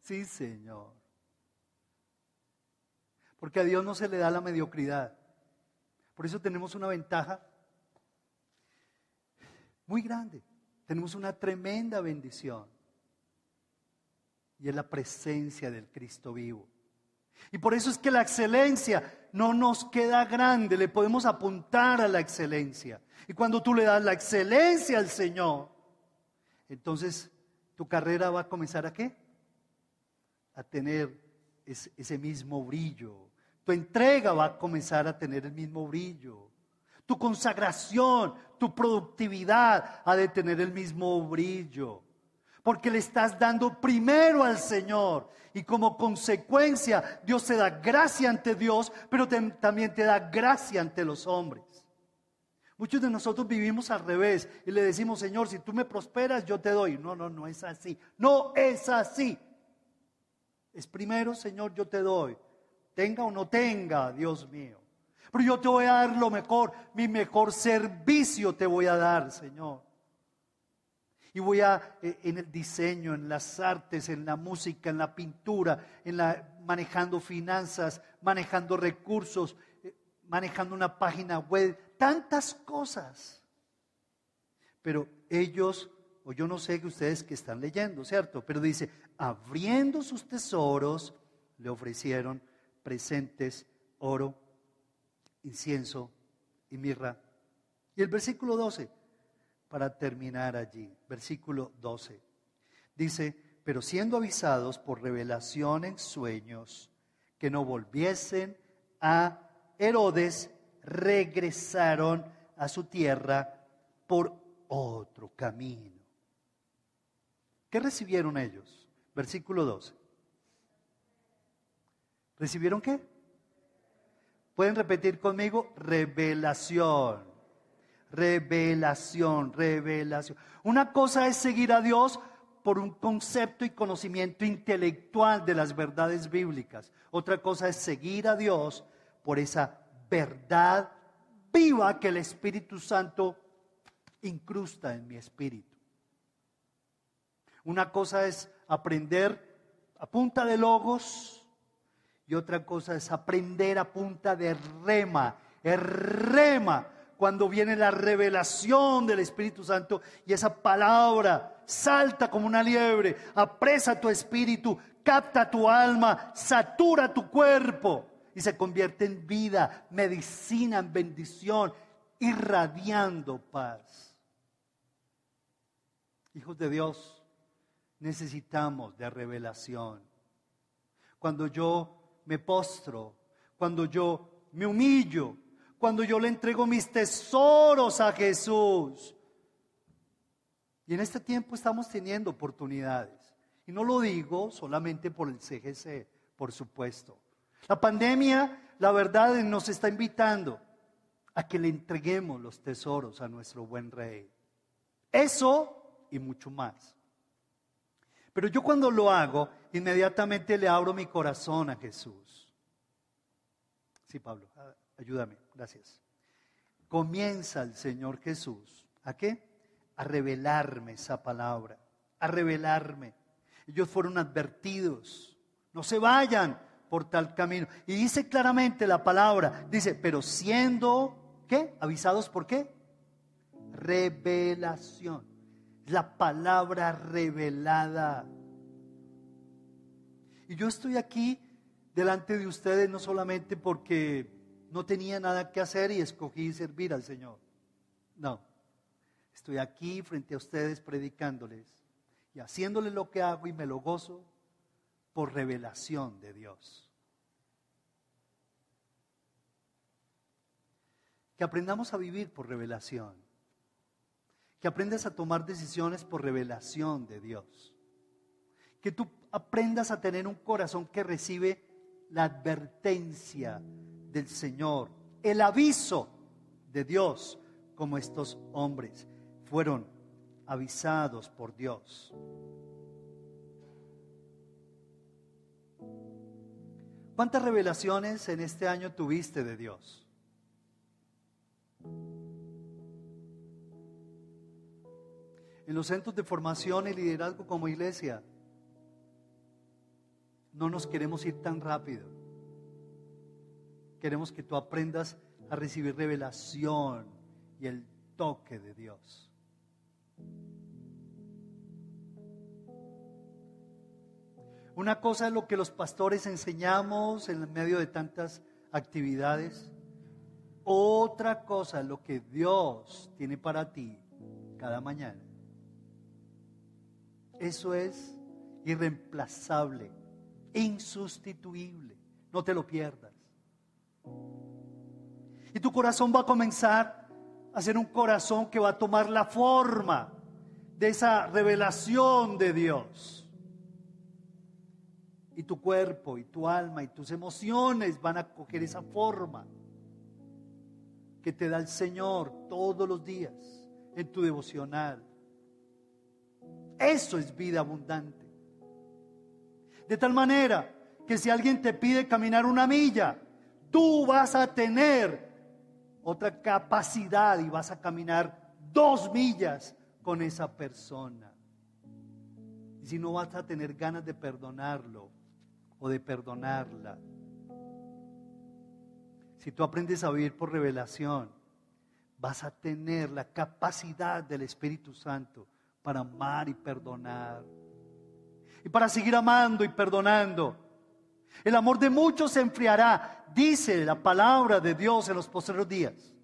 sí, Señor. Porque a Dios no se le da la mediocridad. Por eso tenemos una ventaja muy grande. Tenemos una tremenda bendición y es la presencia del Cristo vivo. Y por eso es que la excelencia no nos queda grande, le podemos apuntar a la excelencia. Y cuando tú le das la excelencia al Señor, entonces tu carrera va a comenzar a qué? A tener ese, mismo brillo. Tu entrega va a comenzar a tener el mismo brillo. Tu consagración, tu productividad ha de tener el mismo brillo porque le estás dando primero al Señor. Y como consecuencia, Dios te da gracia ante Dios, pero también te da gracia ante los hombres. Muchos de nosotros vivimos al revés y le decimos, Señor, si tú me prosperas, yo te doy. No, no, no es así. No es así. Es primero, Señor, yo te doy. Tenga o no tenga, Dios mío. Pero yo te voy a dar lo mejor, mi mejor servicio te voy a dar, Señor y voy a, eh, en el diseño, en las artes, en la música, en la pintura, en la, manejando finanzas, manejando recursos, eh, manejando una página web, tantas cosas. Pero ellos, o yo no sé que ustedes que están leyendo, ¿cierto? Pero dice, abriendo sus tesoros, le ofrecieron presentes, oro, incienso y mirra. Y el versículo 12, para terminar allí. Versículo 12. Dice, pero siendo avisados por revelación en sueños que no volviesen a Herodes, regresaron a su tierra por otro camino. ¿Qué recibieron ellos? Versículo 12. ¿Recibieron qué? ¿Pueden repetir conmigo? Revelación revelación, revelación. Una cosa es seguir a Dios por un concepto y conocimiento intelectual de las verdades bíblicas. Otra cosa es seguir a Dios por esa verdad viva que el Espíritu Santo incrusta en mi espíritu. Una cosa es aprender a punta de logos y otra cosa es aprender a punta de rema, el rema cuando viene la revelación del Espíritu Santo y esa palabra salta como una liebre, apresa tu espíritu, capta tu alma, satura tu cuerpo y se convierte en vida, medicina, en bendición, irradiando paz. Hijos de Dios, necesitamos de revelación. Cuando yo me postro, cuando yo me humillo, cuando yo le entrego mis tesoros a Jesús. Y en este tiempo estamos teniendo oportunidades. Y no lo digo solamente por el CGC, por supuesto. La pandemia, la verdad, nos está invitando a que le entreguemos los tesoros a nuestro buen rey. Eso y mucho más. Pero yo cuando lo hago, inmediatamente le abro mi corazón a Jesús. Sí, Pablo, ayúdame, gracias. Comienza el Señor Jesús. ¿A qué? A revelarme esa palabra, a revelarme. Ellos fueron advertidos. No se vayan por tal camino. Y dice claramente la palabra, dice, pero siendo, ¿qué? Avisados por qué? Revelación. La palabra revelada. Y yo estoy aquí delante de ustedes no solamente porque no tenía nada que hacer y escogí servir al Señor. No. Estoy aquí frente a ustedes predicándoles y haciéndoles lo que hago y me lo gozo por revelación de Dios. Que aprendamos a vivir por revelación. Que aprendas a tomar decisiones por revelación de Dios. Que tú aprendas a tener un corazón que recibe la advertencia del Señor, el aviso de Dios, como estos hombres fueron avisados por Dios. ¿Cuántas revelaciones en este año tuviste de Dios? En los centros de formación y liderazgo como iglesia, no nos queremos ir tan rápido. Queremos que tú aprendas a recibir revelación y el toque de Dios. Una cosa es lo que los pastores enseñamos en medio de tantas actividades. Otra cosa es lo que Dios tiene para ti cada mañana. Eso es irreemplazable, insustituible. No te lo pierdas. Y tu corazón va a comenzar a ser un corazón que va a tomar la forma de esa revelación de Dios y tu cuerpo y tu alma y tus emociones van a coger esa forma que te da el Señor todos los días en tu devocional. Eso es vida abundante. De tal manera que si alguien te pide caminar una milla, tú vas a tener otra capacidad y vas a caminar dos millas con esa persona. Y si no vas a tener ganas de perdonarlo, o de perdonarla. Si tú aprendes a vivir por revelación, vas a tener la capacidad del Espíritu Santo para amar y perdonar. Y para seguir amando y perdonando. El amor de muchos se enfriará, dice la palabra de Dios en los posteriores días.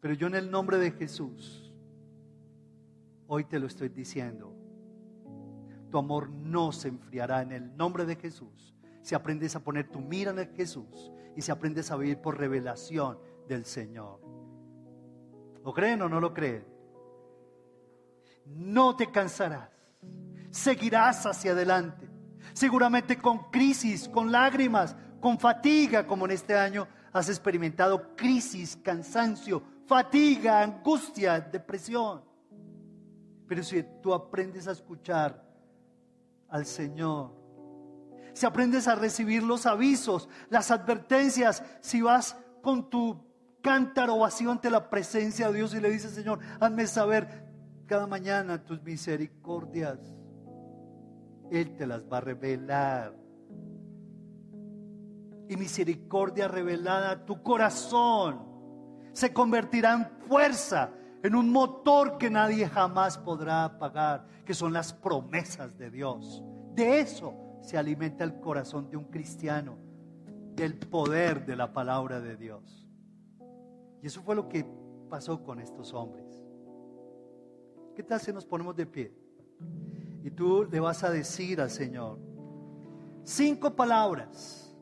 Pero yo en el nombre de Jesús, hoy te lo estoy diciendo, tu amor no se enfriará en el nombre de Jesús. Si aprendes a poner tu mira en el Jesús y si aprendes a vivir por revelación del Señor. ¿Lo creen o no lo creen? No te cansarás. Seguirás hacia adelante. Seguramente con crisis, con lágrimas, con fatiga, como en este año has experimentado crisis, cansancio, fatiga, angustia, depresión. Pero si tú aprendes a escuchar al Señor. Si aprendes a recibir los avisos, las advertencias, si vas con tu cántaro vacío ante la presencia de Dios y le dices, Señor, hazme saber cada mañana tus misericordias, Él te las va a revelar. Y misericordia revelada a tu corazón se convertirá en fuerza, en un motor que nadie jamás podrá apagar, que son las promesas de Dios. De eso se alimenta el corazón de un cristiano, del poder de la palabra de Dios. Y eso fue lo que pasó con estos hombres. ¿Qué tal si nos ponemos de pie? Y tú le vas a decir al Señor cinco palabras.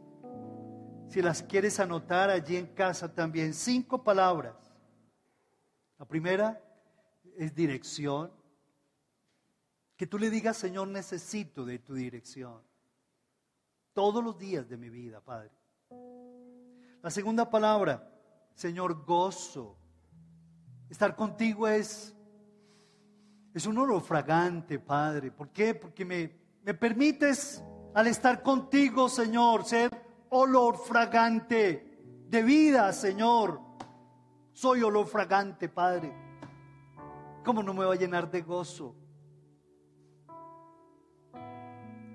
Si las quieres anotar allí en casa también, cinco palabras. La primera es dirección. Que tú le digas, Señor, necesito de tu dirección. Todos los días de mi vida, Padre. La segunda palabra, Señor, gozo. Estar contigo es, es un oro fragante, Padre. ¿Por qué? Porque me, me permites, al estar contigo, Señor, ser olor fragante de vida, Señor. Soy olor fragante, Padre. ¿Cómo no me va a llenar de gozo?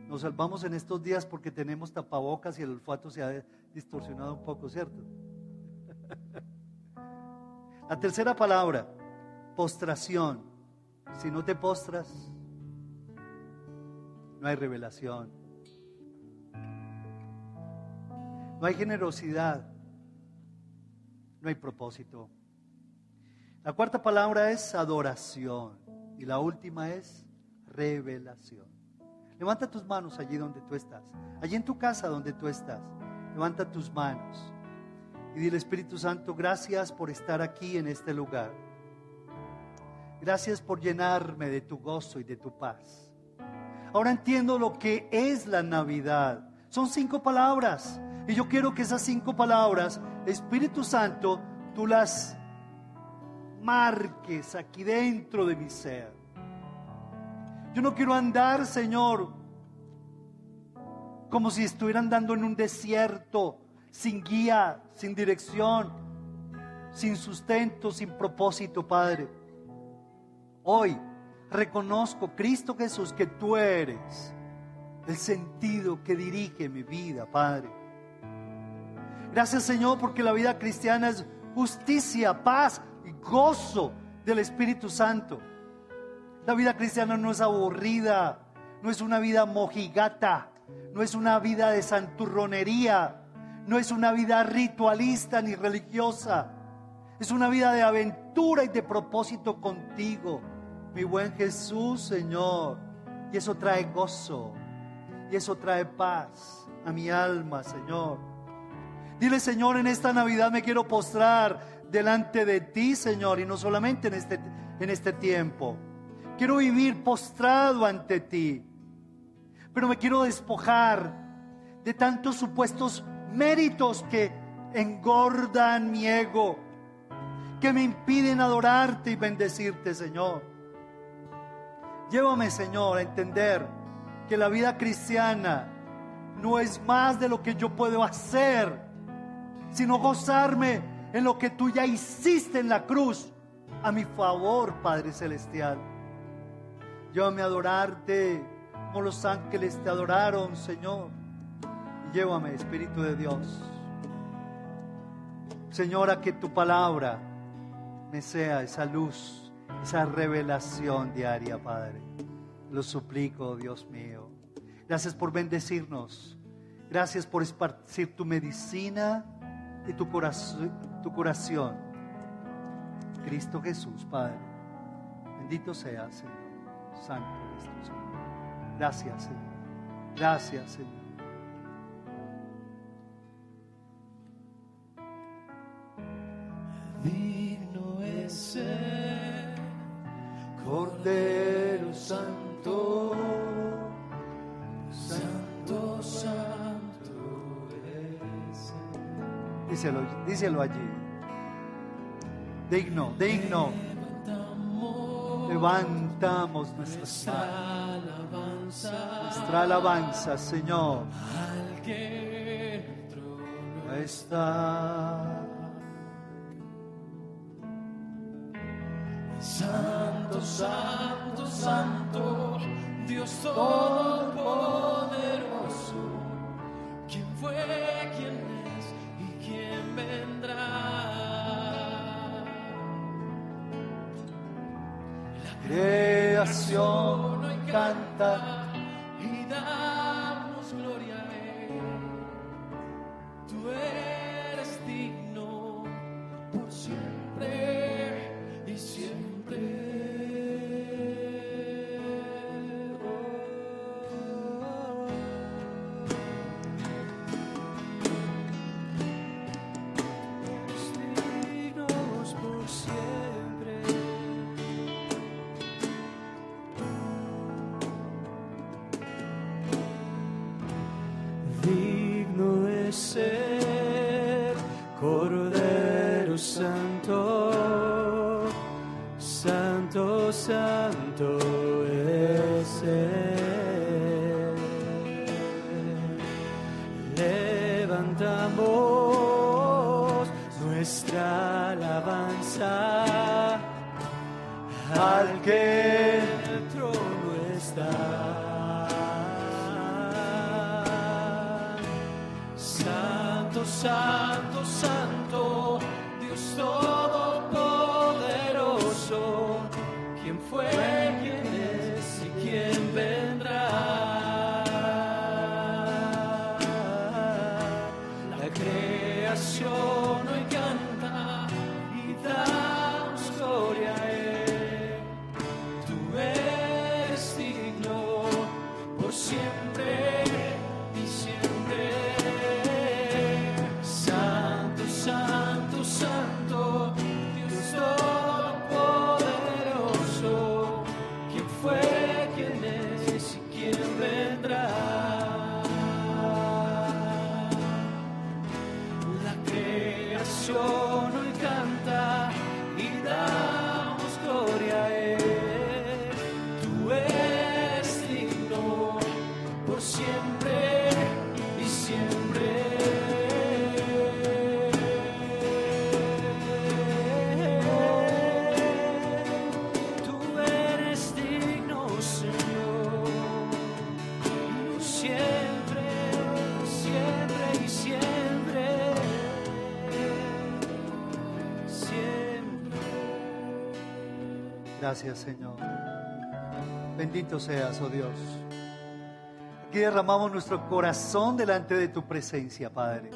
Nos salvamos en estos días porque tenemos tapabocas y el olfato se ha distorsionado un poco, ¿cierto? [LAUGHS] La tercera palabra, postración. Si no te postras, no hay revelación. No hay generosidad. No hay propósito. La cuarta palabra es adoración. Y la última es revelación. Levanta tus manos allí donde tú estás. Allí en tu casa donde tú estás. Levanta tus manos. Y dile, Espíritu Santo, gracias por estar aquí en este lugar. Gracias por llenarme de tu gozo y de tu paz. Ahora entiendo lo que es la Navidad. Son cinco palabras. Y yo quiero que esas cinco palabras, Espíritu Santo, tú las marques aquí dentro de mi ser. Yo no quiero andar, Señor, como si estuviera andando en un desierto, sin guía, sin dirección, sin sustento, sin propósito, Padre. Hoy reconozco, Cristo Jesús, que tú eres el sentido que dirige mi vida, Padre. Gracias, Señor, porque la vida cristiana es justicia, paz y gozo del Espíritu Santo. La vida cristiana no es aburrida, no es una vida mojigata, no es una vida de santurronería, no es una vida ritualista ni religiosa. Es una vida de aventura y de propósito contigo, mi buen Jesús, Señor. Y eso trae gozo, y eso trae paz a mi alma, Señor. Dile, Señor, en esta Navidad me quiero postrar delante de ti, Señor, y no solamente en este, en este tiempo. Quiero vivir postrado ante ti pero me quiero despojar de tantos supuestos méritos que engordan mi ego, que me impiden adorarte y bendecirte, Señor. Llévame, Señor, a entender que la vida cristiana no es más de lo que yo puedo hacer, sino gozarme en lo que tú ya hiciste en la cruz a mi favor, Padre Celestial. Llévame a adorarte como los ángeles te adoraron, Señor. llévame, Espíritu de Dios. Señora, que tu palabra me sea esa luz, esa revelación diaria, Padre. Lo suplico, Dios mío. Gracias por bendecirnos. Gracias por esparcir tu medicina y tu, tu curación. Cristo Jesús, Padre. Bendito sea, Señor. Santo Cristo, Señor. Gracias, Señor. Gracias, Señor. Digno es Cordero Santo, Santo, Santo es Díselo, díselo allí. Digno, digno. Levantamos nuestras manos nuestra alabanza, Señor. Al que trono está. Santo, Santo, Santo, Dios Todopoderoso. ¿Quién fue, quién es y quién vendrá? La Creación hoy canta. y damos gloria a Él. Tú eres digno por siempre. Gracias, Señor. Bendito seas, oh Dios. Aquí derramamos nuestro corazón delante de tu presencia, Padre.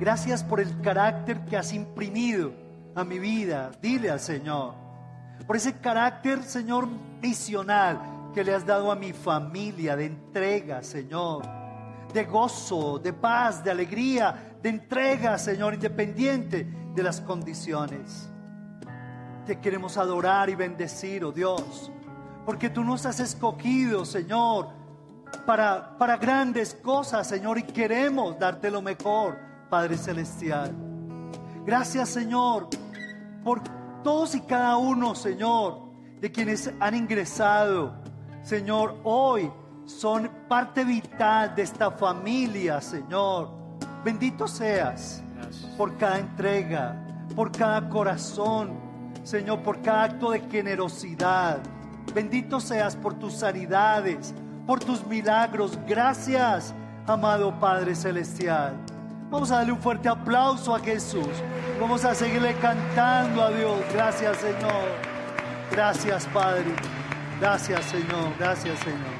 Gracias por el carácter que has imprimido a mi vida. Dile al Señor. Por ese carácter, Señor, misional que le has dado a mi familia, de entrega, Señor. De gozo, de paz, de alegría, de entrega, Señor, independiente de las condiciones. Te queremos adorar y bendecir, oh Dios, porque tú nos has escogido, Señor, para, para grandes cosas, Señor, y queremos darte lo mejor, Padre Celestial. Gracias, Señor, por todos y cada uno, Señor, de quienes han ingresado, Señor, hoy son parte vital de esta familia, Señor. Bendito seas por cada entrega, por cada corazón, Señor, por cada acto de generosidad. Bendito seas por tus sanidades, por tus milagros. Gracias, amado Padre Celestial. Vamos a darle un fuerte aplauso a Jesús. Vamos a seguirle cantando a Dios. Gracias, Señor. Gracias, Padre. Gracias, Señor. Gracias, Señor.